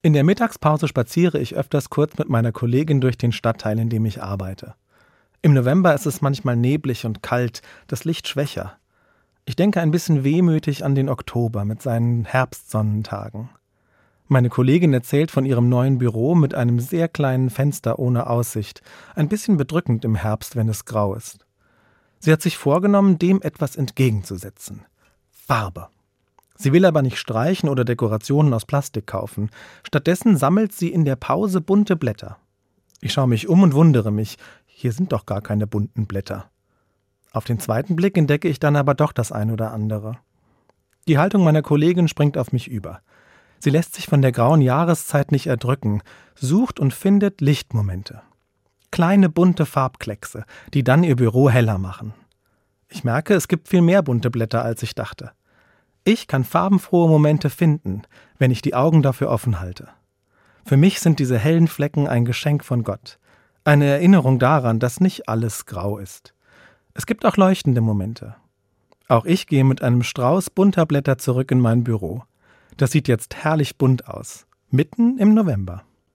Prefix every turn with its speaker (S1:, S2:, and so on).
S1: In der Mittagspause spaziere ich öfters kurz mit meiner Kollegin durch den Stadtteil, in dem ich arbeite. Im November ist es manchmal neblig und kalt, das Licht schwächer. Ich denke ein bisschen wehmütig an den Oktober mit seinen Herbstsonnentagen. Meine Kollegin erzählt von ihrem neuen Büro mit einem sehr kleinen Fenster ohne Aussicht, ein bisschen bedrückend im Herbst, wenn es grau ist. Sie hat sich vorgenommen, dem etwas entgegenzusetzen. Farbe. Sie will aber nicht streichen oder Dekorationen aus Plastik kaufen. Stattdessen sammelt sie in der Pause bunte Blätter. Ich schaue mich um und wundere mich, hier sind doch gar keine bunten Blätter. Auf den zweiten Blick entdecke ich dann aber doch das ein oder andere. Die Haltung meiner Kollegin springt auf mich über. Sie lässt sich von der grauen Jahreszeit nicht erdrücken, sucht und findet Lichtmomente. Kleine bunte Farbkleckse, die dann ihr Büro heller machen. Ich merke, es gibt viel mehr bunte Blätter, als ich dachte. Ich kann farbenfrohe Momente finden, wenn ich die Augen dafür offen halte. Für mich sind diese hellen Flecken ein Geschenk von Gott, eine Erinnerung daran, dass nicht alles grau ist. Es gibt auch leuchtende Momente. Auch ich gehe mit einem Strauß bunter Blätter zurück in mein Büro. Das sieht jetzt herrlich bunt aus, mitten im November.